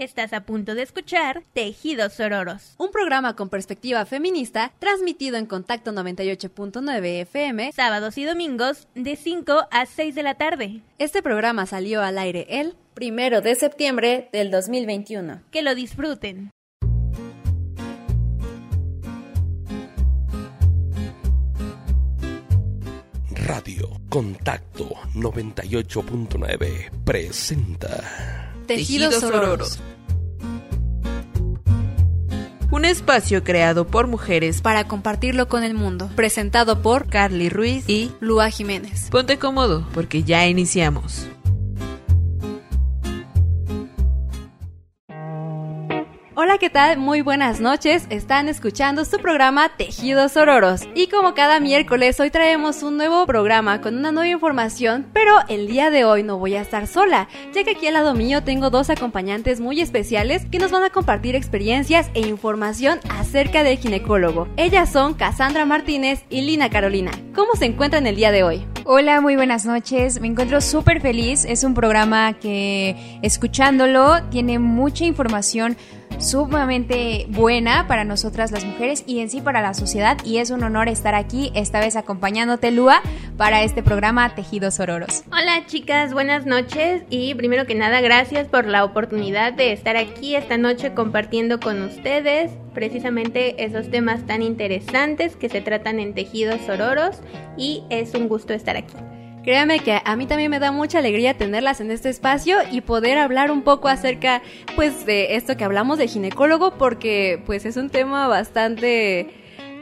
Estás a punto de escuchar Tejidos Sororos, un programa con perspectiva feminista transmitido en Contacto 98.9 FM, sábados y domingos de 5 a 6 de la tarde. Este programa salió al aire el primero de septiembre del 2021. Que lo disfruten. Radio Contacto 98.9 presenta Tejidos Ororos. Un espacio creado por mujeres para compartirlo con el mundo. Presentado por Carly Ruiz y Lua Jiménez. Ponte cómodo porque ya iniciamos. Hola, ¿qué tal? Muy buenas noches. Están escuchando su programa Tejidos Ororos. Y como cada miércoles, hoy traemos un nuevo programa con una nueva información, pero el día de hoy no voy a estar sola, ya que aquí al lado mío tengo dos acompañantes muy especiales que nos van a compartir experiencias e información acerca del ginecólogo. Ellas son Cassandra Martínez y Lina Carolina. ¿Cómo se encuentran el día de hoy? Hola, muy buenas noches. Me encuentro súper feliz. Es un programa que escuchándolo tiene mucha información sumamente buena para nosotras las mujeres y en sí para la sociedad y es un honor estar aquí esta vez acompañándote Lua para este programa Tejidos Ororos. Hola chicas, buenas noches y primero que nada gracias por la oportunidad de estar aquí esta noche compartiendo con ustedes precisamente esos temas tan interesantes que se tratan en Tejidos Ororos y es un gusto estar aquí. Créame que a mí también me da mucha alegría tenerlas en este espacio y poder hablar un poco acerca pues de esto que hablamos de ginecólogo porque pues es un tema bastante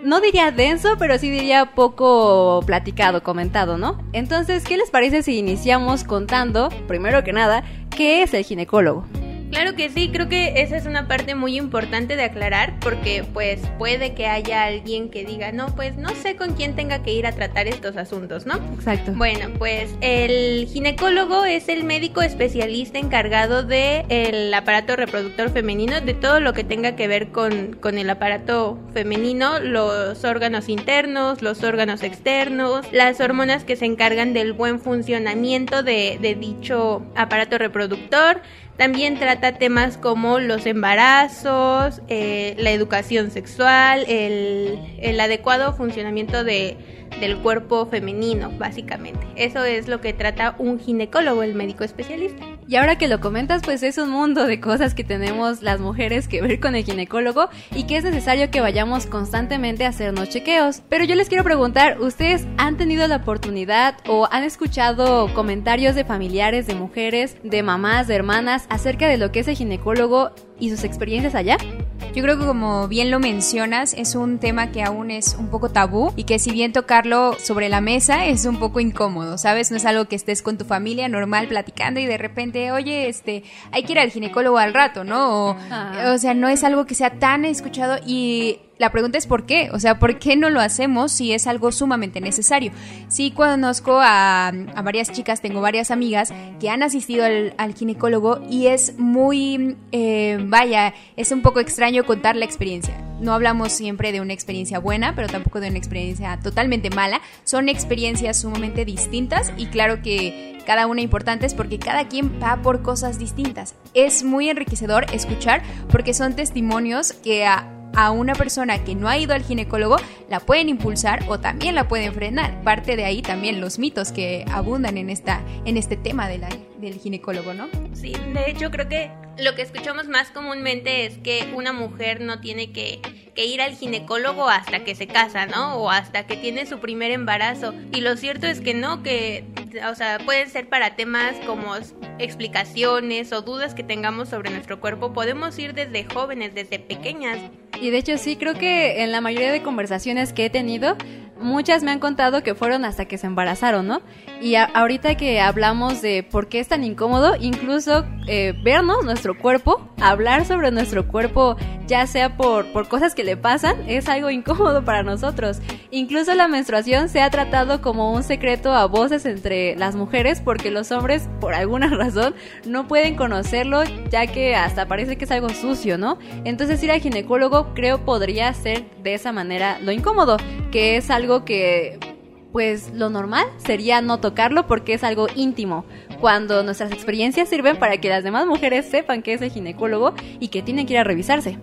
no diría denso, pero sí diría poco platicado, comentado, ¿no? Entonces, ¿qué les parece si iniciamos contando, primero que nada, qué es el ginecólogo? Claro que sí, creo que esa es una parte muy importante de aclarar porque pues puede que haya alguien que diga, no, pues no sé con quién tenga que ir a tratar estos asuntos, ¿no? Exacto. Bueno, pues el ginecólogo es el médico especialista encargado del el aparato reproductor femenino, de todo lo que tenga que ver con, con el aparato femenino, los órganos internos, los órganos externos, las hormonas que se encargan del buen funcionamiento de, de dicho aparato reproductor, también trata temas como los embarazos, eh, la educación sexual, el, el adecuado funcionamiento de, del cuerpo femenino, básicamente. Eso es lo que trata un ginecólogo, el médico especialista. Y ahora que lo comentas, pues es un mundo de cosas que tenemos las mujeres que ver con el ginecólogo y que es necesario que vayamos constantemente a hacernos chequeos. Pero yo les quiero preguntar, ¿ustedes han tenido la oportunidad o han escuchado comentarios de familiares, de mujeres, de mamás, de hermanas acerca de lo que es el ginecólogo y sus experiencias allá? Yo creo que como bien lo mencionas, es un tema que aún es un poco tabú y que si bien tocarlo sobre la mesa es un poco incómodo, ¿sabes? No es algo que estés con tu familia normal platicando y de repente, oye, este, hay que ir al ginecólogo al rato, ¿no? O, o sea, no es algo que sea tan escuchado y la pregunta es por qué, o sea, ¿por qué no lo hacemos si es algo sumamente necesario? Sí conozco a, varias chicas, tengo varias amigas que han asistido al, ginecólogo y es muy, eh, vaya, es un poco extraño contar la experiencia. No hablamos siempre de una experiencia buena, pero tampoco de una experiencia totalmente mala. Son experiencias sumamente distintas y claro que cada una importante es porque cada quien va por cosas distintas. Es muy enriquecedor escuchar porque son testimonios que a a una persona que no ha ido al ginecólogo la pueden impulsar o también la pueden frenar. Parte de ahí también los mitos que abundan en, esta, en este tema de la, del ginecólogo, ¿no? Sí, de hecho creo que lo que escuchamos más comúnmente es que una mujer no tiene que, que, ir al ginecólogo hasta que se casa, ¿no? O hasta que tiene su primer embarazo. Y lo cierto es que no, que, o sea, pueden ser para temas como explicaciones o dudas que tengamos sobre nuestro cuerpo. Podemos ir desde jóvenes, desde pequeñas. Y de hecho sí, creo que en la mayoría de conversaciones que he tenido, muchas me han contado que fueron hasta que se embarazaron, ¿no? Y a, ahorita que hablamos de por qué es tan incómodo, incluso eh, vernos nuestro cuerpo, hablar sobre nuestro cuerpo, ya sea por, por cosas que le pasan, es algo incómodo para nosotros. Incluso la menstruación se ha tratado como un secreto a voces entre las mujeres porque los hombres, por alguna razón, no pueden conocerlo ya que hasta parece que es algo sucio, ¿no? Entonces ir al ginecólogo creo podría ser de esa manera lo incómodo, que es algo que pues lo normal sería no tocarlo porque es algo íntimo, cuando nuestras experiencias sirven para que las demás mujeres sepan que es el ginecólogo y que tienen que ir a revisarse.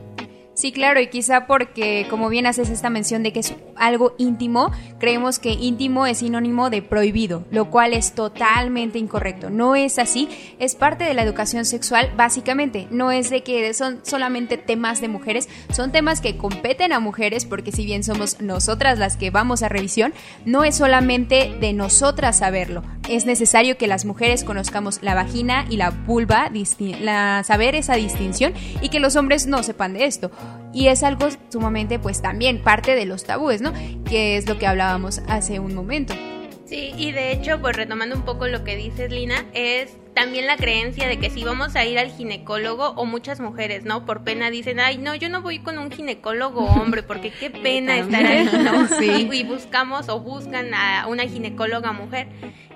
Sí, claro, y quizá porque, como bien haces esta mención de que es algo íntimo, creemos que íntimo es sinónimo de prohibido, lo cual es totalmente incorrecto. No es así, es parte de la educación sexual, básicamente. No es de que son solamente temas de mujeres, son temas que competen a mujeres, porque si bien somos nosotras las que vamos a revisión, no es solamente de nosotras saberlo. Es necesario que las mujeres conozcamos la vagina y la vulva, la, saber esa distinción, y que los hombres no sepan de esto y es algo sumamente pues también parte de los tabúes, ¿no? Que es lo que hablábamos hace un momento. Sí, y de hecho, pues retomando un poco lo que dices, Lina, es también la creencia de que si vamos a ir al ginecólogo, o muchas mujeres, ¿no? Por pena dicen, ay, no, yo no voy con un ginecólogo hombre, porque qué pena estar ahí, ¿no? Sí. Y, y buscamos o buscan a una ginecóloga mujer.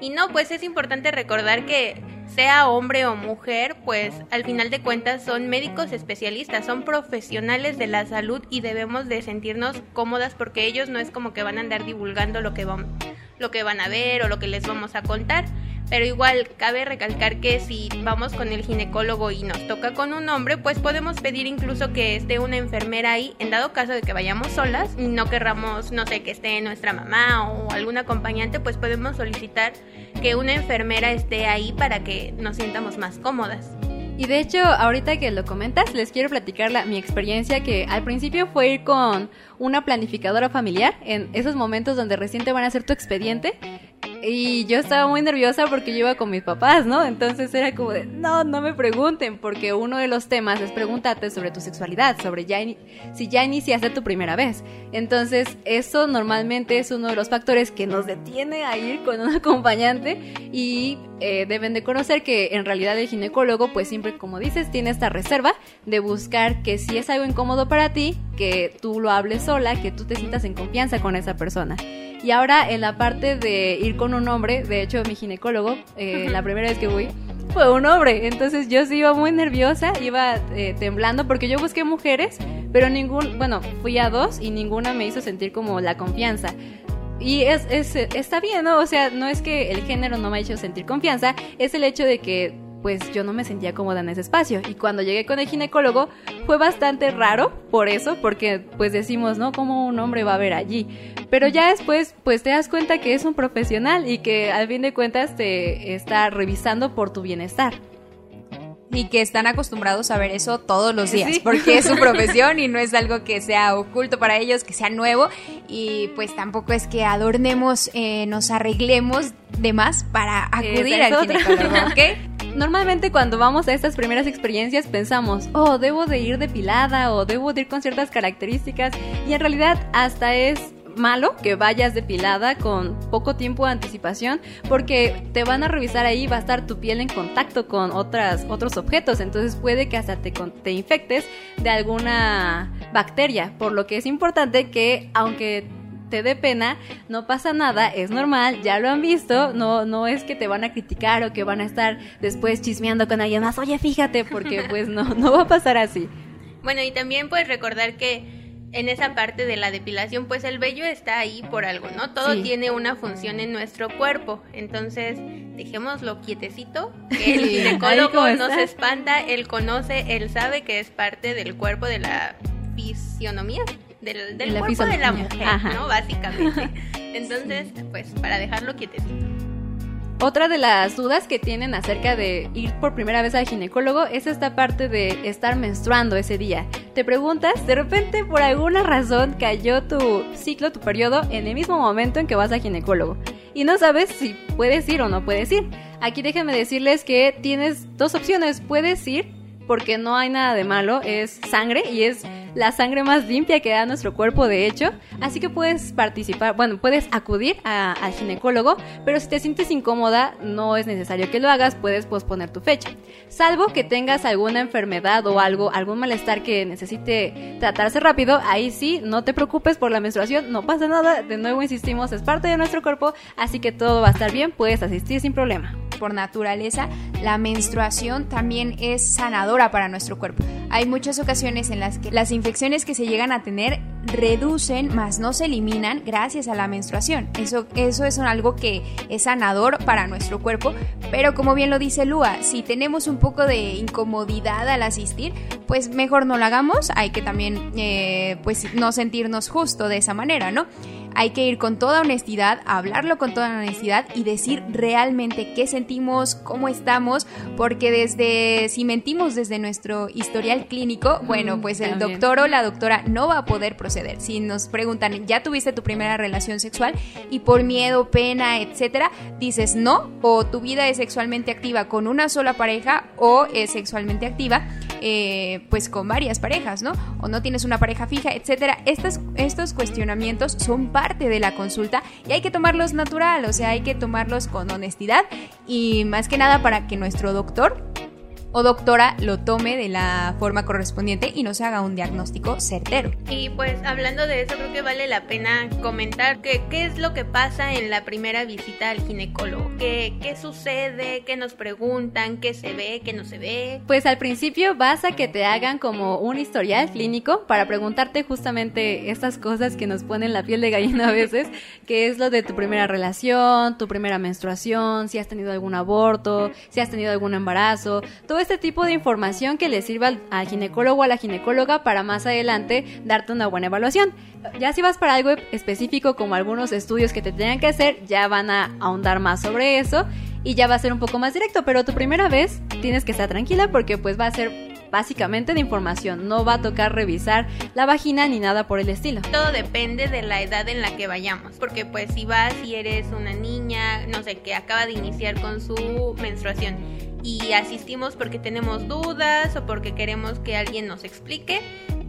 Y no, pues es importante recordar que sea hombre o mujer, pues al final de cuentas son médicos especialistas, son profesionales de la salud y debemos de sentirnos cómodas porque ellos no es como que van a andar divulgando lo que van, lo que van a ver o lo que les vamos a contar. Pero igual cabe recalcar que si vamos con el ginecólogo y nos toca con un hombre, pues podemos pedir incluso que esté una enfermera ahí, en dado caso de que vayamos solas y no querramos, no sé, que esté nuestra mamá o algún acompañante, pues podemos solicitar que una enfermera esté ahí para que nos sientamos más cómodas. Y de hecho, ahorita que lo comentas, les quiero platicar la, mi experiencia que al principio fue ir con una planificadora familiar en esos momentos donde recién te van a hacer tu expediente y yo estaba muy nerviosa porque yo iba con mis papás, ¿no? Entonces era como de, no, no me pregunten, porque uno de los temas es preguntarte sobre tu sexualidad, sobre ya si ya iniciaste tu primera vez. Entonces, eso normalmente es uno de los factores que nos detiene a ir con un acompañante y eh, deben de conocer que en realidad el ginecólogo, pues siempre, como dices, tiene esta reserva de buscar que si es algo incómodo para ti, que tú lo hables sola, que tú te sientas en confianza con esa persona. Y ahora en la parte de ir con un hombre, de hecho mi ginecólogo, eh, la primera vez que fui, fue un hombre. Entonces yo sí iba muy nerviosa, iba eh, temblando porque yo busqué mujeres, pero ningún, bueno, fui a dos y ninguna me hizo sentir como la confianza. Y es, es, está bien, ¿no? O sea, no es que el género no me ha hecho sentir confianza, es el hecho de que pues yo no me sentía cómoda en ese espacio. Y cuando llegué con el ginecólogo fue bastante raro por eso, porque pues decimos, ¿no? ¿Cómo un hombre va a ver allí? Pero ya después pues te das cuenta que es un profesional y que al fin de cuentas te está revisando por tu bienestar. Y que están acostumbrados a ver eso todos los días, porque es su profesión y no es algo que sea oculto para ellos, que sea nuevo. Y pues tampoco es que adornemos, eh, nos arreglemos de más para acudir al ginecólogo, ¿ok? Normalmente cuando vamos a estas primeras experiencias pensamos, oh, debo de ir depilada o debo de ir con ciertas características y en realidad hasta es malo que vayas depilada con poco tiempo de anticipación porque te van a revisar ahí va a estar tu piel en contacto con otras otros objetos entonces puede que hasta te, te infectes de alguna bacteria por lo que es importante que aunque te dé pena, no pasa nada, es normal, ya lo han visto, no, no es que te van a criticar o que van a estar después chismeando con alguien más, oye, fíjate, porque pues no, no va a pasar así. Bueno, y también puedes recordar que en esa parte de la depilación, pues el vello está ahí por algo, ¿no? Todo tiene una función en nuestro cuerpo. Entonces, dejémoslo quietecito, que el ginecólogo no se espanta, él conoce, él sabe que es parte del cuerpo de la fisionomía del, del cuerpo de la mujer, ¿no? Básicamente. Entonces, pues para dejarlo quietecito. Otra de las dudas que tienen acerca de ir por primera vez al ginecólogo es esta parte de estar menstruando ese día. Te preguntas, de repente por alguna razón cayó tu ciclo, tu periodo en el mismo momento en que vas al ginecólogo y no sabes si puedes ir o no puedes ir. Aquí déjenme decirles que tienes dos opciones, puedes ir porque no hay nada de malo, es sangre y es la sangre más limpia que da nuestro cuerpo, de hecho. Así que puedes participar, bueno, puedes acudir al ginecólogo, pero si te sientes incómoda, no es necesario que lo hagas, puedes posponer tu fecha. Salvo que tengas alguna enfermedad o algo, algún malestar que necesite tratarse rápido, ahí sí, no te preocupes por la menstruación, no pasa nada. De nuevo insistimos, es parte de nuestro cuerpo, así que todo va a estar bien, puedes asistir sin problema. por naturaleza, la menstruación también es sanadora para nuestro cuerpo. Hay muchas ocasiones en las que las infecciones que se llegan a tener reducen, más no se eliminan gracias a la menstruación. Eso, eso es algo que es sanador para nuestro cuerpo, pero como bien lo dice Lua, si tenemos un poco de incomodidad al asistir, pues mejor no lo hagamos, hay que también eh, pues no sentirnos justo de esa manera, ¿no? Hay que ir con toda honestidad, hablarlo con toda honestidad y decir realmente qué sentimos, cómo estamos, porque desde, si mentimos desde nuestro historial clínico, bueno, pues el doctor o la doctora no va a poder proceder. Si nos preguntan, ¿ya tuviste tu primera relación sexual? Y por miedo, pena, etcétera, dices no, o tu vida es sexualmente activa con una sola pareja o es sexualmente activa eh, pues con varias parejas, ¿no? O no tienes una pareja fija, etcétera. Estos, estos cuestionamientos son parte de la consulta y hay que tomarlos natural, o sea, hay que tomarlos con honestidad y más que nada para que nuestro doctor o doctora lo tome de la forma correspondiente y no se haga un diagnóstico certero. Y pues hablando de eso, creo que vale la pena comentar que, qué es lo que pasa en la primera visita al ginecólogo, qué, qué sucede, qué nos preguntan, qué se ve, qué no se ve. Pues al principio vas a que te hagan como un historial clínico para preguntarte justamente estas cosas que nos ponen la piel de gallina a veces, que es lo de tu primera relación, tu primera menstruación, si has tenido algún aborto, si has tenido algún embarazo, todo este tipo de información que le sirva al, ginecólogo o a la ginecóloga para más adelante darte una buena evaluación. Ya si vas para algo específico como algunos estudios que te tengan que hacer, ya van a ahondar más sobre eso y ya va a ser un poco más directo, pero tu primera vez tienes que estar tranquila porque pues va a ser básicamente de información, no va a tocar revisar la vagina ni nada por el estilo. Todo depende de la edad en la que vayamos, porque pues si vas y eres una niña, no sé, que acaba de iniciar con su menstruación y asistimos porque tenemos dudas o porque queremos que alguien nos explique,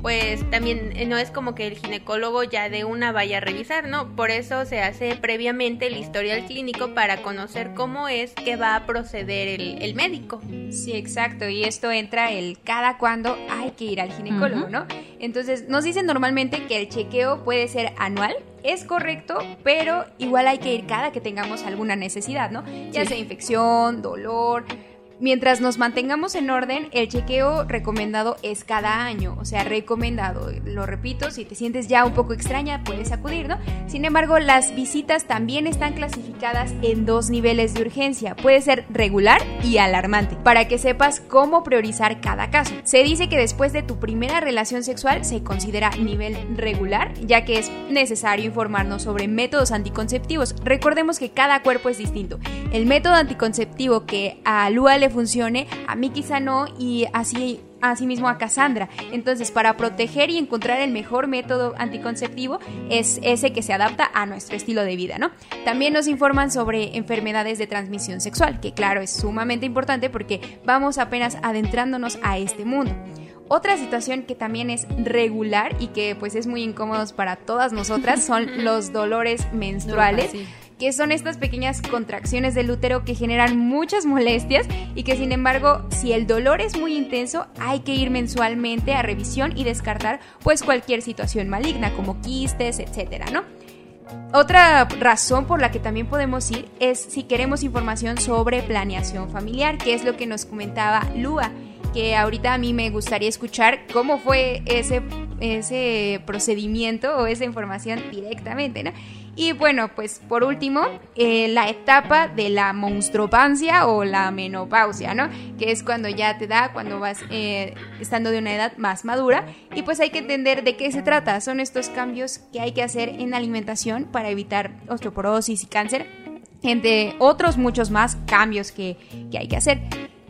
pues también eh, no es como que el ginecólogo ya de una vaya a revisar, ¿no? Por eso se hace previamente el historial clínico para conocer cómo es que va a proceder el, médico. Sí, exacto. Y esto entra el cada cuándo hay que ir al ginecólogo, ¿no? Entonces, nos dicen normalmente que el chequeo puede ser anual. Es correcto, pero igual hay que ir cada que tengamos alguna necesidad, ¿no? Ya sea infección, dolor, Mientras nos mantengamos en orden, el chequeo recomendado es cada año, o sea, recomendado. Lo repito, si te sientes ya un poco extraña, puedes acudir, ¿no? Sin embargo, las visitas también están clasificadas en dos niveles de urgencia. Puede ser regular y alarmante, para que sepas cómo priorizar cada caso. Se dice que después de tu primera relación sexual se considera nivel regular, ya que es necesario informarnos sobre métodos anticonceptivos. Recordemos que cada cuerpo es distinto. El método anticonceptivo que a Lua le funcione, a mí quizá no y así asimismo a Cassandra. Entonces, para proteger y encontrar el mejor método anticonceptivo es ese que se adapta a nuestro estilo de vida, ¿no? También nos informan sobre enfermedades de transmisión sexual, que claro, es sumamente importante porque vamos apenas adentrándonos a este mundo. Otra situación que también es regular y que pues es muy incómodo para todas nosotras son los dolores menstruales que son estas pequeñas contracciones del útero que generan muchas molestias y que sin embargo, si el dolor es muy intenso, hay que ir mensualmente a revisión y descartar pues cualquier situación maligna como quistes, etcétera, ¿no? Otra razón por la que también podemos ir es si queremos información sobre planeación familiar, que es lo que nos comentaba Lua, que ahorita a mí me gustaría escuchar cómo fue ese, ese procedimiento o esa información directamente, ¿no? Y bueno, pues por último, eh, la etapa de la monstruopancia o la menopausia, ¿no? Que es cuando ya te da, cuando vas eh, estando de una edad más madura. Y pues hay que entender de qué se trata. Son estos cambios que hay que hacer en alimentación para evitar osteoporosis y cáncer, entre otros muchos más cambios que, que hay que hacer.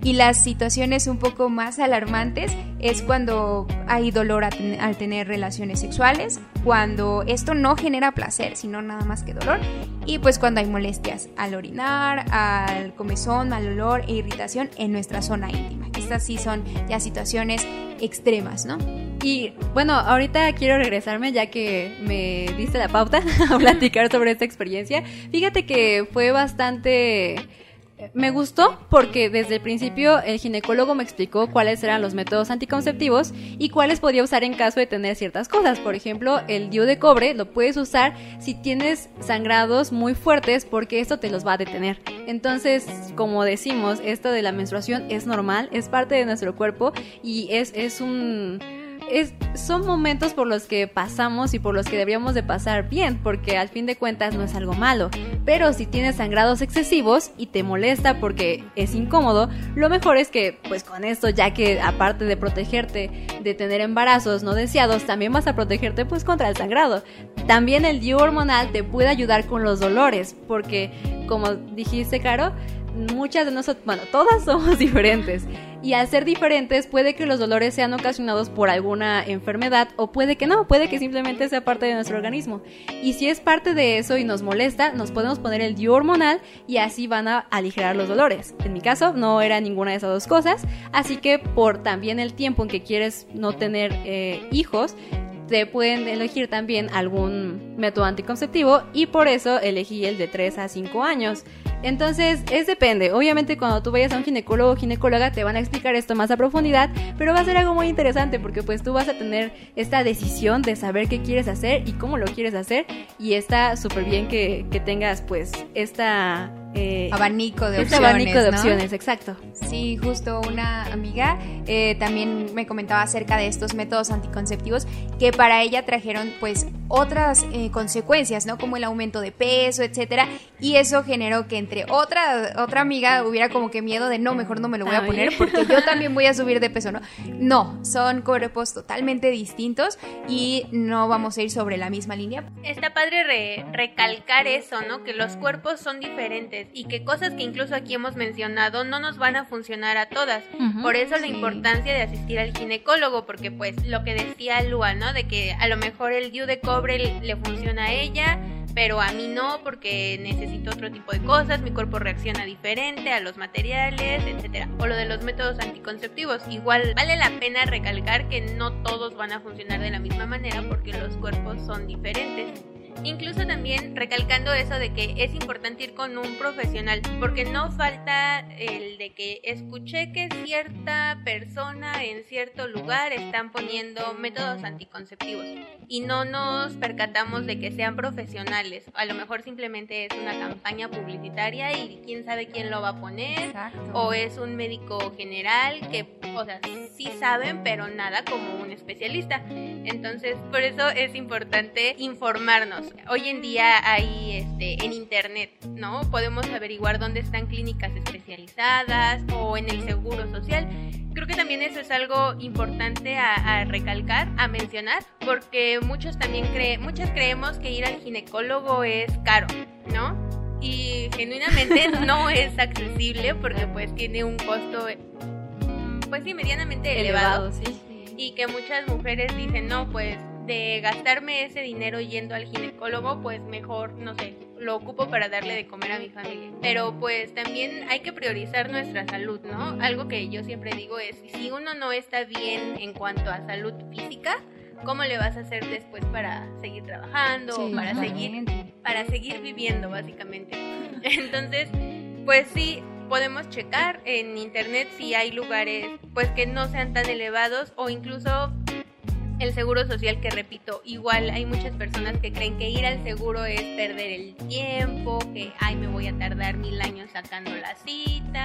Y las situaciones un poco más alarmantes es cuando hay dolor al tener relaciones sexuales, cuando esto no genera placer, sino nada más que dolor, y pues cuando hay molestias al orinar, al comezón, mal olor e irritación en nuestra zona íntima. Estas sí son ya situaciones extremas, ¿no? Y bueno, ahorita quiero regresarme ya que me diste la pauta a platicar sobre esta experiencia. Fíjate que fue bastante me gustó porque desde el principio el ginecólogo me explicó cuáles eran los métodos anticonceptivos y cuáles podía usar en caso de tener ciertas cosas. Por ejemplo, el DIU de cobre lo puedes usar si tienes sangrados muy fuertes porque esto te los va a detener. Entonces, como decimos, esto de la menstruación es normal, es parte de nuestro cuerpo y es, es un son momentos por los que pasamos y por los que deberíamos de pasar bien, porque al fin de cuentas no es algo malo. Pero si tienes sangrados excesivos y te molesta porque es incómodo, lo mejor es que, pues con esto, ya que aparte de protegerte de tener embarazos no deseados, también vas a protegerte pues contra el sangrado. También el DIU hormonal te puede ayudar con los dolores, porque como dijiste, Caro, muchas de nosotros, bueno, todas somos diferentes. Y al ser diferentes, puede que los dolores sean ocasionados por alguna enfermedad o puede que no, puede que simplemente sea parte de nuestro organismo. Y si es parte de eso y nos molesta, nos podemos poner el DIU hormonal y así van a aligerar los dolores. En mi caso, no era ninguna de esas dos cosas, así que por también el tiempo en que quieres no tener eh, hijos, te pueden elegir también algún método anticonceptivo y por eso elegí el de 3 a 5 años. Entonces, es depende. Obviamente, cuando tú vayas a un ginecólogo o ginecóloga, te van a explicar esto más a profundidad, pero va a ser algo muy interesante porque, pues, tú vas a tener esta decisión de saber qué quieres hacer y cómo lo quieres hacer. Y está súper bien que, que tengas, pues, esta eh, abanico de este opciones. abanico de opciones, exacto. Sí, justo una amiga eh, también me comentaba acerca de estos métodos anticonceptivos que para ella trajeron pues otras eh, consecuencias, ¿no? Como el aumento de peso, etcétera, y eso generó que entre otra otra amiga hubiera como que miedo de no, mejor no me lo voy a poner porque yo también voy a subir de peso, ¿no? No, son cuerpos totalmente distintos y no vamos a ir sobre la misma línea. Está padre recalcar eso, ¿no? Que los cuerpos son diferentes y que cosas que incluso aquí hemos mencionado no nos van a funcionar a todas. Por eso la importancia de asistir al ginecólogo, porque pues lo que decía Lua, ¿no? De que a lo mejor el DIU de cobre le funciona a ella, pero a mí no porque necesito otro tipo de cosas, mi cuerpo reacciona diferente a los materiales, etcétera. O lo de los métodos anticonceptivos, igual vale la pena recalcar que no todos van a funcionar de la misma manera porque los cuerpos son diferentes. Incluso también recalcando eso de que es importante ir con un profesional, porque no falta el de que escuché que cierta persona en cierto lugar están poniendo métodos anticonceptivos y no nos percatamos de que sean profesionales. A lo mejor simplemente es una campaña publicitaria y quién sabe quién lo va a poner, o es un médico general que, o sea, sí saben, pero nada como un especialista. Entonces, por eso es importante informarnos hoy en día hay este, en internet, ¿no? Podemos averiguar dónde están clínicas especializadas o en el seguro social. Creo que también eso es algo importante a, recalcar, a mencionar, porque muchos también creen, muchas creemos que ir al ginecólogo es caro, ¿no? Y genuinamente no es accesible porque pues tiene un costo pues sí medianamente elevado, elevado sí. y que muchas mujeres dicen no pues de gastarme ese dinero yendo al ginecólogo, pues mejor, no sé, lo ocupo para darle de comer a mi familia. Pero pues también hay que priorizar nuestra salud, ¿no? Algo que yo siempre digo es, si uno no está bien en cuanto a salud física, ¿cómo le vas a hacer después para seguir trabajando para seguir para seguir viviendo básicamente? Entonces, pues sí podemos checar en internet si hay lugares pues que no sean tan elevados o incluso el seguro social que repito, igual hay muchas personas que creen que ir al seguro es perder el tiempo, que ay me voy a tardar mil años sacando la cita,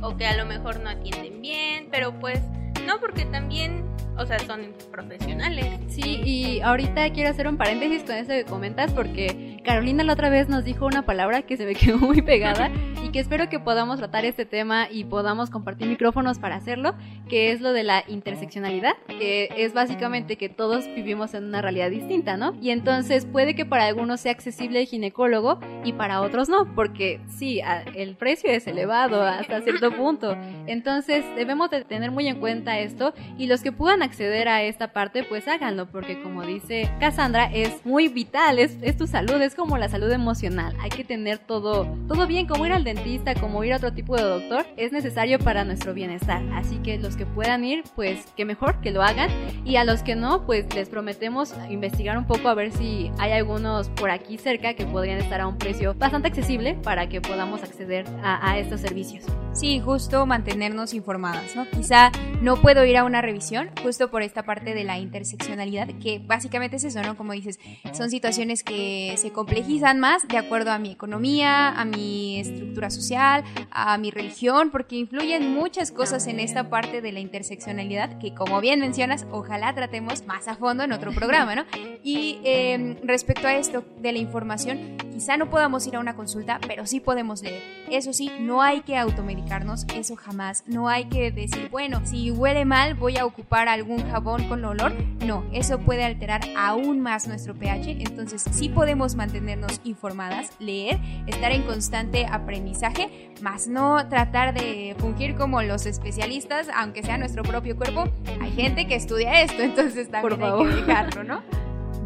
o que a lo mejor no atienden bien, pero pues no, porque también o sea, son profesionales. Sí, y ahorita quiero hacer un paréntesis con eso que comentas porque Carolina la otra vez nos dijo una palabra que se me quedó muy pegada y que espero que podamos tratar este tema y podamos compartir micrófonos para hacerlo, que es lo de la interseccionalidad, que es básicamente que todos vivimos en una realidad distinta, ¿no? Y entonces puede que para algunos sea accesible el ginecólogo y para otros no, porque sí, el precio es elevado hasta cierto punto. Entonces debemos de tener muy en cuenta esto y los que puedan acceder a esta parte, pues háganlo, porque como dice Cassandra, es muy vital, es, tu salud, es es como la salud emocional. Hay que tener todo, todo bien, como ir al dentista, como ir a otro tipo de doctor, es necesario para nuestro bienestar. Así que los que puedan ir, pues que mejor que lo hagan. Y a los que no, pues les prometemos investigar un poco a ver si hay algunos por aquí cerca que podrían estar a un precio bastante accesible para que podamos acceder a, a estos servicios. Sí, justo mantenernos informadas, ¿no? Quizá no puedo ir a una revisión justo por esta parte de la interseccionalidad, que básicamente es eso, ¿no? Como dices, son situaciones que se complejizan más de acuerdo a mi economía, a mi estructura social, a mi religión, porque influyen muchas cosas en esta parte de la interseccionalidad que, como bien mencionas, ojalá tratemos más a fondo en otro programa, ¿no? Y eh, respecto a esto de la información, quizá no podamos ir a una consulta, pero sí podemos leer. Eso sí, no hay que automedicar eso jamás. No hay que decir, bueno, si huele mal voy a ocupar algún jabón con olor. No, eso puede alterar aún más nuestro pH. Entonces sí podemos mantenernos informadas, leer, estar en constante aprendizaje, más no tratar de fungir como los especialistas, aunque sea nuestro propio cuerpo. Hay gente que estudia esto, entonces también Por hay que dejarlo, ¿no?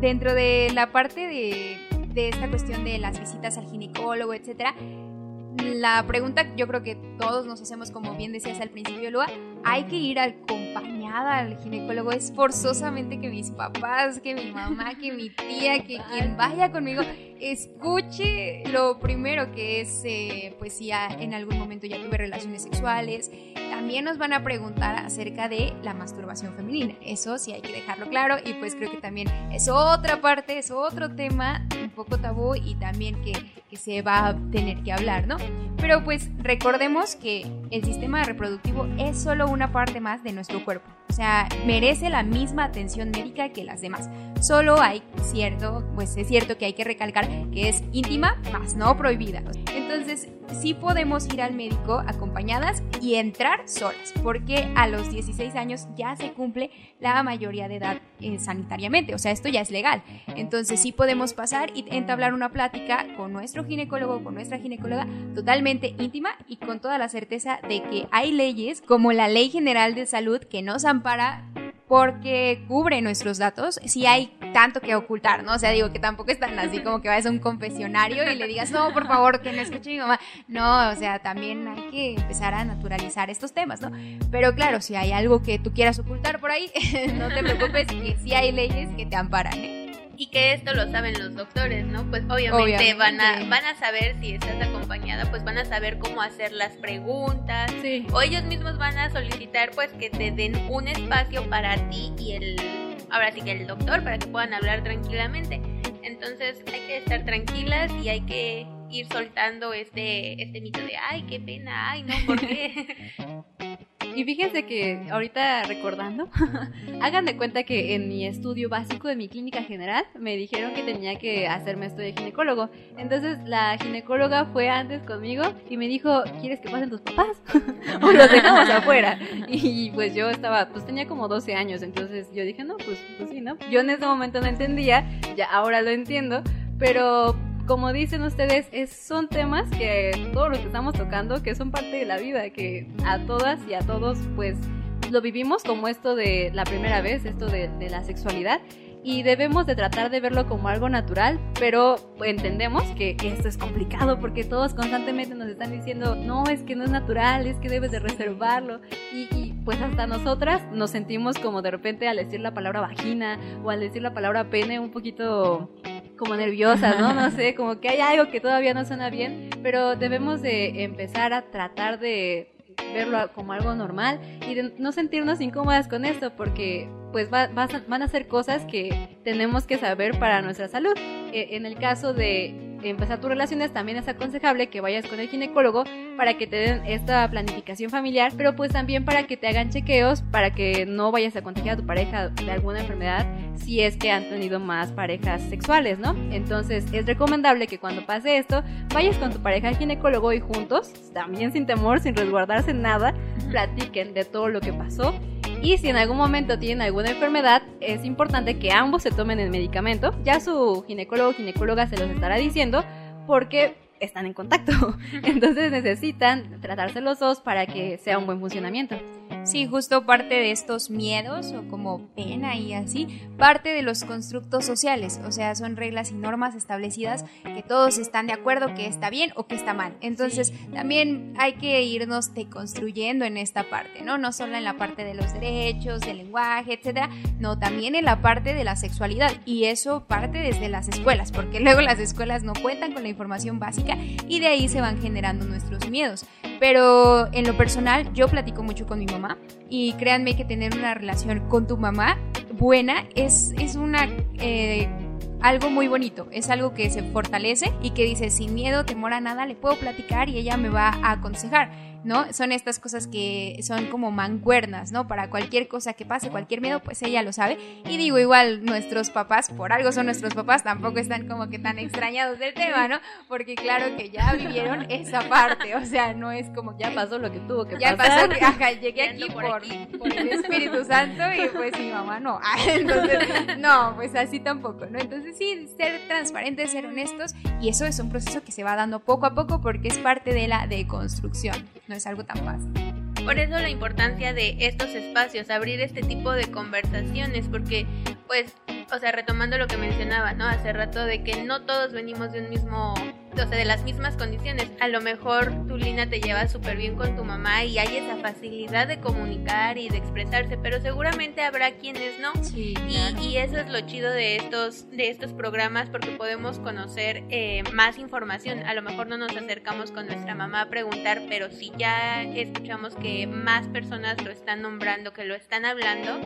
Dentro de la parte de, de esta cuestión de las visitas al ginecólogo, etcétera, la pregunta yo creo que todos nos hacemos, como bien decías al principio, Lua, hay que ir acompañada al ginecólogo. Es forzosamente que mis papás, que mi mamá, que mi tía, que quien vaya conmigo escuche lo primero que es, eh, pues si en algún momento ya tuve relaciones sexuales. También nos van a preguntar acerca de la masturbación femenina. Eso sí hay que dejarlo claro y pues creo que también es otra parte, es otro tema un poco tabú y también que, que se va a tener que hablar, ¿no? Pero pues recordemos que el sistema reproductivo es solo una parte más de nuestro cuerpo. O sea, merece la misma atención médica que las demás. Solo hay cierto, pues es cierto que hay que recalcar que es íntima, más no prohibida. Entonces, sí podemos ir al médico acompañadas y entrar solas, porque a los 16 años ya se cumple la mayoría de edad eh, sanitariamente, o sea, esto ya es legal. Entonces, sí podemos pasar y entablar una plática con nuestro ginecólogo, con nuestra ginecóloga, totalmente íntima y con toda la certeza de que hay leyes como la Ley General de Salud que nos ampara porque cubre nuestros datos si hay tanto que ocultar, ¿no? O sea, digo que tampoco es tan así como que vayas a un confesionario y le digas, no, por favor, que no escuche mi mamá. No, o sea, también hay que empezar a naturalizar estos temas, ¿no? Pero claro, si hay algo que tú quieras ocultar por ahí, no te preocupes, que sí hay leyes que te amparan, ¿eh? Y que esto lo saben los doctores, ¿no? Pues obviamente, van a van a saber si estás acompañada, pues van a saber cómo hacer las preguntas. O ellos mismos van a solicitar pues que te den un espacio para ti y el ahora sí que el doctor para que puedan hablar tranquilamente. Entonces, hay que estar tranquilas y hay que ir soltando este este mito de ay, qué pena, ay, no, ¿por qué? Y fíjense que ahorita recordando, hagan de cuenta que en mi estudio básico de mi clínica general me dijeron que tenía que hacerme esto de ginecólogo. Entonces la ginecóloga fue antes conmigo y me dijo, ¿quieres que pasen tus papás? o los dejamos afuera. Y pues yo estaba, pues tenía como 12 años, entonces yo dije, no, pues, pues sí, ¿no? Yo en ese momento no entendía, ya ahora lo entiendo, pero como dicen ustedes, es, son temas que todos los que estamos tocando, que son parte de la vida, que a todas y a todos, pues lo vivimos como esto de la primera vez, esto de, de la sexualidad y debemos de tratar de verlo como algo natural, pero entendemos que, esto es complicado porque todos constantemente nos están diciendo, no, es que no es natural, es que debes de reservarlo y, y pues hasta nosotras nos sentimos como de repente al decir la palabra vagina o al decir la palabra pene un poquito como nerviosas, ¿no? No sé, como que hay algo que todavía no suena bien, pero debemos de empezar a tratar de verlo como algo normal y de no sentirnos incómodas con esto porque pues van a ser cosas que tenemos que saber para nuestra salud. E, en el caso de empezar tus relaciones, también es aconsejable que vayas con el ginecólogo para que te den esta planificación familiar, pero pues también para que te hagan chequeos para que no vayas a contagiar a tu pareja de alguna enfermedad si es que han tenido más parejas sexuales, ¿no? Entonces es recomendable que cuando pase esto, vayas con tu pareja al ginecólogo y juntos, también sin temor, sin resguardarse nada, platiquen de todo lo que pasó y si en algún momento tienen alguna enfermedad, es importante que ambos se tomen el medicamento. Ya su ginecólogo o ginecóloga se los estará diciendo porque están en contacto. Entonces necesitan tratarse los dos para que sea un buen funcionamiento. Sí, justo parte de estos miedos o como pena y así, parte de los constructos sociales, o sea, son reglas y normas establecidas que todos están de acuerdo que está bien o que está mal. Entonces, también hay que irnos deconstruyendo en esta parte, ¿no? No solo en la parte de los derechos, del lenguaje, etcétera, no, también en la parte de la sexualidad y eso parte desde las escuelas, porque luego las escuelas no cuentan con la información básica y de ahí se van generando nuestros miedos. Pero en lo personal, yo platico mucho con mi mamá y créanme que tener una relación con tu mamá buena es, es una... Eh, algo muy bonito, es algo que se fortalece y que dice sin miedo, temor a nada, le puedo platicar y ella me va a aconsejar. ¿No? Son estas cosas que son como mancuernas, ¿no? Para cualquier cosa que pase, cualquier miedo, pues ella lo sabe. Y digo, igual nuestros papás, por algo son nuestros papás, tampoco están como que tan extrañados del tema, ¿no? Porque claro que ya vivieron esa parte, o sea, no es como ya pasó lo que tuvo que ya pasar. pasó, ajá, llegué aquí por, por, el Espíritu Santo y pues mi mamá no. Entonces, no, pues así tampoco, ¿no? Entonces sí, ser transparentes, ser honestos y eso es un proceso que se va dando poco a poco porque es parte de la deconstrucción, ¿no? es algo tan fácil. Por eso la importancia de estos espacios, abrir este tipo de conversaciones, porque pues o sea, retomando lo que mencionaba, ¿no? Hace rato de que no todos venimos de un mismo, o sea, de las mismas condiciones. A lo mejor tu Lina te lleva súper bien con tu mamá y hay esa facilidad de comunicar y de expresarse, pero seguramente habrá quienes no. Sí, y, y, eso es lo chido de estos, de estos programas porque podemos conocer eh, más información. A lo mejor no nos acercamos con nuestra mamá a preguntar, pero si ya escuchamos que más personas lo están nombrando, que lo están hablando,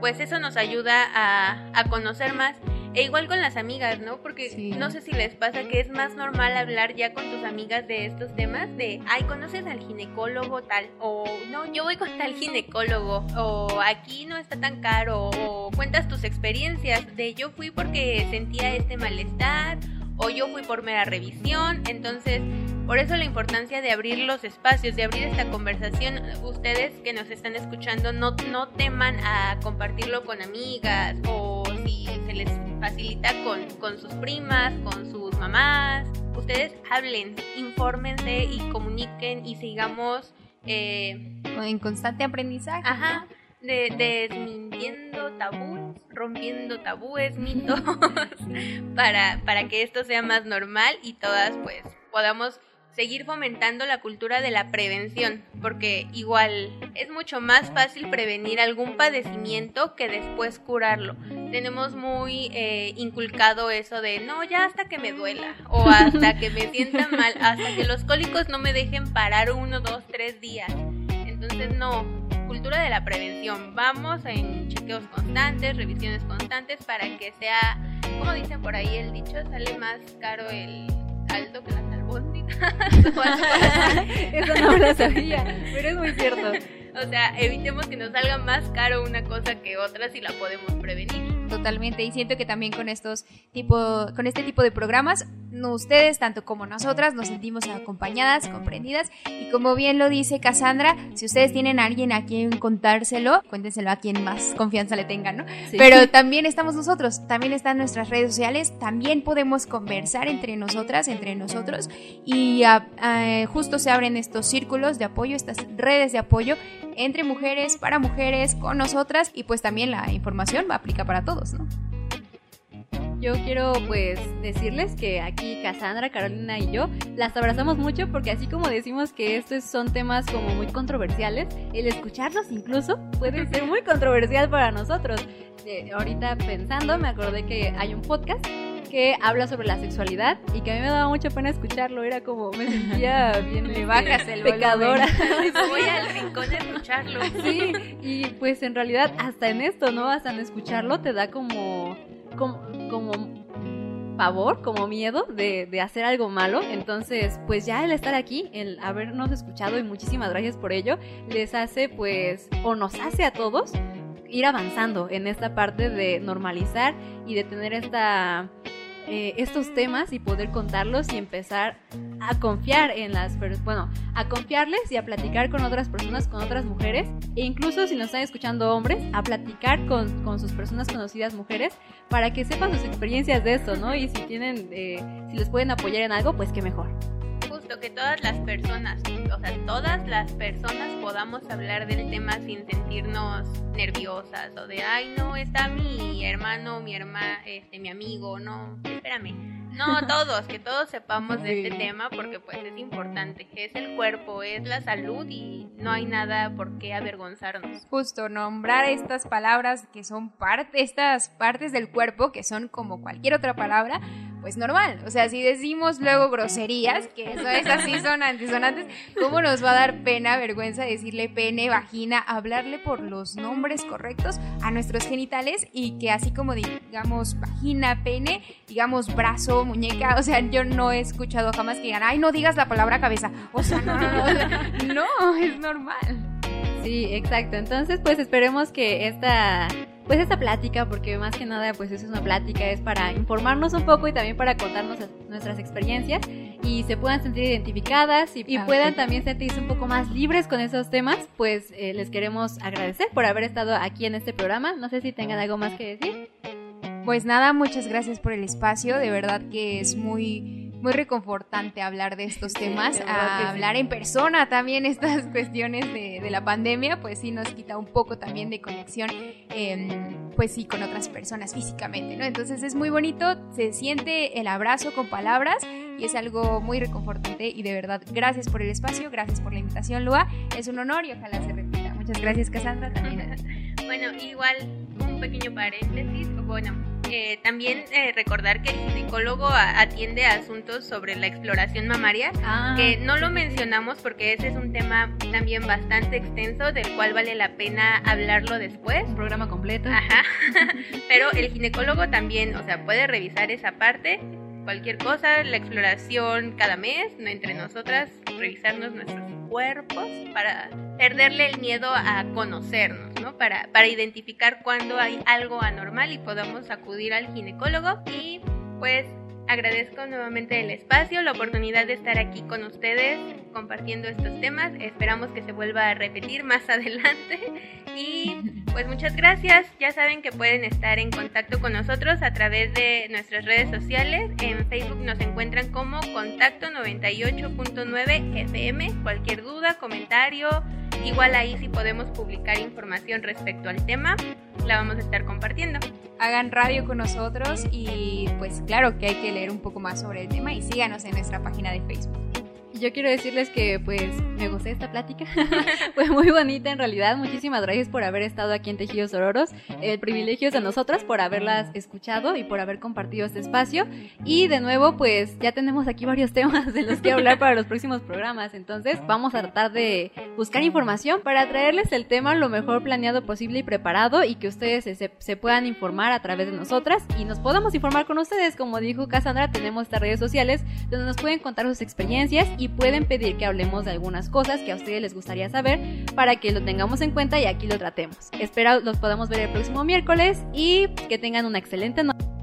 pues eso nos ayuda a, a, conocer más. E igual con las amigas, ¿no? Porque sí. no sé si les pasa que es más normal hablar ya con tus amigas de estos temas, de, ay, conoces al ginecólogo tal, o no, yo voy con tal ginecólogo, o aquí no está tan caro, o cuentas tus experiencias de yo fui porque sentía este malestar, o yo fui por mera revisión, entonces por eso la importancia de abrir los espacios, de abrir esta conversación. Ustedes que nos están escuchando no, no teman a compartirlo con amigas o si se les facilita con, con sus primas, con sus mamás. Ustedes hablen, infórmense y comuniquen y sigamos eh, en constante aprendizaje. Ajá. De, desmintiendo tabúes, rompiendo tabúes, mitos, para, para que esto sea más normal y todas pues podamos seguir fomentando la cultura de la prevención, porque igual es mucho más fácil prevenir algún padecimiento que después curarlo. Tenemos muy eh, inculcado eso de no, ya hasta que me duela, o hasta que me sienta mal, hasta que los cólicos no me dejen parar uno, dos, tres días. Entonces no, cultura de la prevención. Vamos en chequeos constantes, revisiones constantes para que sea, como dicen por ahí el dicho, sale más caro el caldo que las albóndigas. Eso no lo sabía, pero es muy cierto. O sea, evitemos que nos salga más caro una cosa que otra si la podemos prevenir. Totalmente, y siento que también con estos tipo, con este tipo de programas, ustedes, tanto como nosotras, nos sentimos acompañadas, comprendidas, y como bien lo dice Cassandra, si ustedes tienen a alguien a quien contárselo, cuéntenselo a quien más confianza le tengan, ¿no? Sí. Pero también estamos nosotros, también están nuestras redes sociales, también podemos conversar entre nosotras, entre nosotros, y a, a, justo se abren estos círculos de apoyo, estas redes de apoyo entre mujeres, para mujeres, con nosotras, y pues también la información va a aplicar para todos. ¿no? Yo quiero pues decirles que aquí Cassandra, Carolina y yo las abrazamos mucho porque así como decimos que estos son temas como muy controversiales, el escucharlos incluso puede ser muy controversial para nosotros. Eh, ahorita pensando me acordé que hay un podcast que habla sobre la sexualidad y que a mí me daba mucha pena escucharlo, era como me sentía bien le bajas el pecadora. Voy al rincón de escucharlo. Sí, y pues en realidad hasta en esto, ¿no? Hasta en escucharlo te da como como, como pavor, como miedo de, de, hacer algo malo. Entonces, pues ya el estar aquí, el habernos escuchado y muchísimas gracias por ello, les hace pues, o nos hace a todos ir avanzando en esta parte de normalizar y de tener esta eh, estos temas y poder contarlos y empezar a confiar en las bueno, a confiarles y a platicar con otras personas, con otras mujeres, e incluso si nos están escuchando hombres, a platicar con, con sus personas conocidas mujeres para que sepan sus experiencias de esto, ¿no? Y si tienen, eh, si les pueden apoyar en algo, pues qué mejor Que todas las personas, o sea, todas las personas podamos hablar del tema sin sentirnos nerviosas o de, ay, no, está mi hermano, mi hermana, este, mi amigo, no, espérame. No, todos, que todos sepamos de este tema porque pues es importante. Es el cuerpo, es la salud y no hay nada por qué avergonzarnos. Justo, nombrar estas palabras que son parte, estas partes del cuerpo que son como cualquier otra palabra, pues normal. O sea, si decimos luego groserías, que eso es así, son antisonantes, ¿cómo nos va a dar pena, vergüenza decirle pene, vagina, hablarle por los nombres correctos a nuestros genitales y que así como digamos vagina, pene, digamos brazo, muñeca? O sea, yo no he escuchado jamás que digan, ay, no digas la palabra cabeza. O sea, no, no, no, o sea, no es normal. Sí, exacto. Entonces, pues esperemos que esta pues esta plática, porque más que nada pues es una plática, es para informarnos un poco y también para contarnos nuestras experiencias y se puedan sentir identificadas y, Ah, puedan también sentirse un poco más libres con esos temas, pues eh, les queremos agradecer por haber estado aquí en este programa. No sé si tengan algo más que decir. Pues nada, muchas gracias por el espacio. De verdad que es muy, muy reconfortante hablar de estos temas, a sí. hablar en persona también estas cuestiones de, de la pandemia, pues sí nos quita un poco también de conexión, em, pues sí, con otras personas físicamente, ¿no? Entonces es muy bonito, se siente el abrazo con palabras y es algo muy reconfortante y de verdad gracias por el espacio, gracias por la invitación, Lua. Es un honor y ojalá se repita. Muchas gracias, Cassandra, también. Bueno, igual un pequeño paréntesis, bueno, eh, también eh, recordar que el ginecólogo a- atiende asuntos sobre la exploración mamaria, Ah, que no lo mencionamos porque ese es un tema también bastante extenso del cual vale la pena hablarlo después. un programa completo. Ajá. Pero el ginecólogo también, o sea, puede revisar esa parte, cualquier cosa, la exploración cada mes, no entre nosotras, revisarnos nuestros cuerpos para perderle el miedo a conocernos, ¿no? Para, para identificar cuando hay algo anormal y podamos acudir al ginecólogo y pues agradezco nuevamente el espacio, la oportunidad de estar aquí con ustedes compartiendo estos temas. Esperamos que se vuelva a repetir más adelante y pues muchas gracias. Ya saben que pueden estar en contacto con nosotros a través de nuestras redes sociales. En Facebook nos encuentran como Contacto 98.9 FM. Cualquier duda, comentario, igual ahí si podemos publicar información respecto al tema, la vamos a estar compartiendo. hagan radio con nosotros y pues claro que hay que leer un poco más sobre el tema y síganos en nuestra página de Facebook. Y Yo quiero decirles que pues me gusté esta plática. Fue muy bonita en realidad. Muchísimas gracias por haber estado aquí en Tejidos Ororos. El privilegio es de nosotras por haberlas escuchado y por haber compartido este espacio. Y de nuevo pues ya tenemos aquí varios temas de los que hablar para los próximos programas. Entonces vamos a tratar de buscar información para traerles el tema lo mejor planeado posible y preparado y que ustedes se, se- puedan informar a través de nosotras y nos podamos informar con ustedes. Como dijo Cassandra, tenemos estas redes sociales donde nos pueden contar sus experiencias y pueden pedir que hablemos de algunas cosas que a ustedes les gustaría saber para que lo tengamos en cuenta y aquí lo tratemos. Espero los podamos ver el próximo miércoles y que tengan una excelente noche.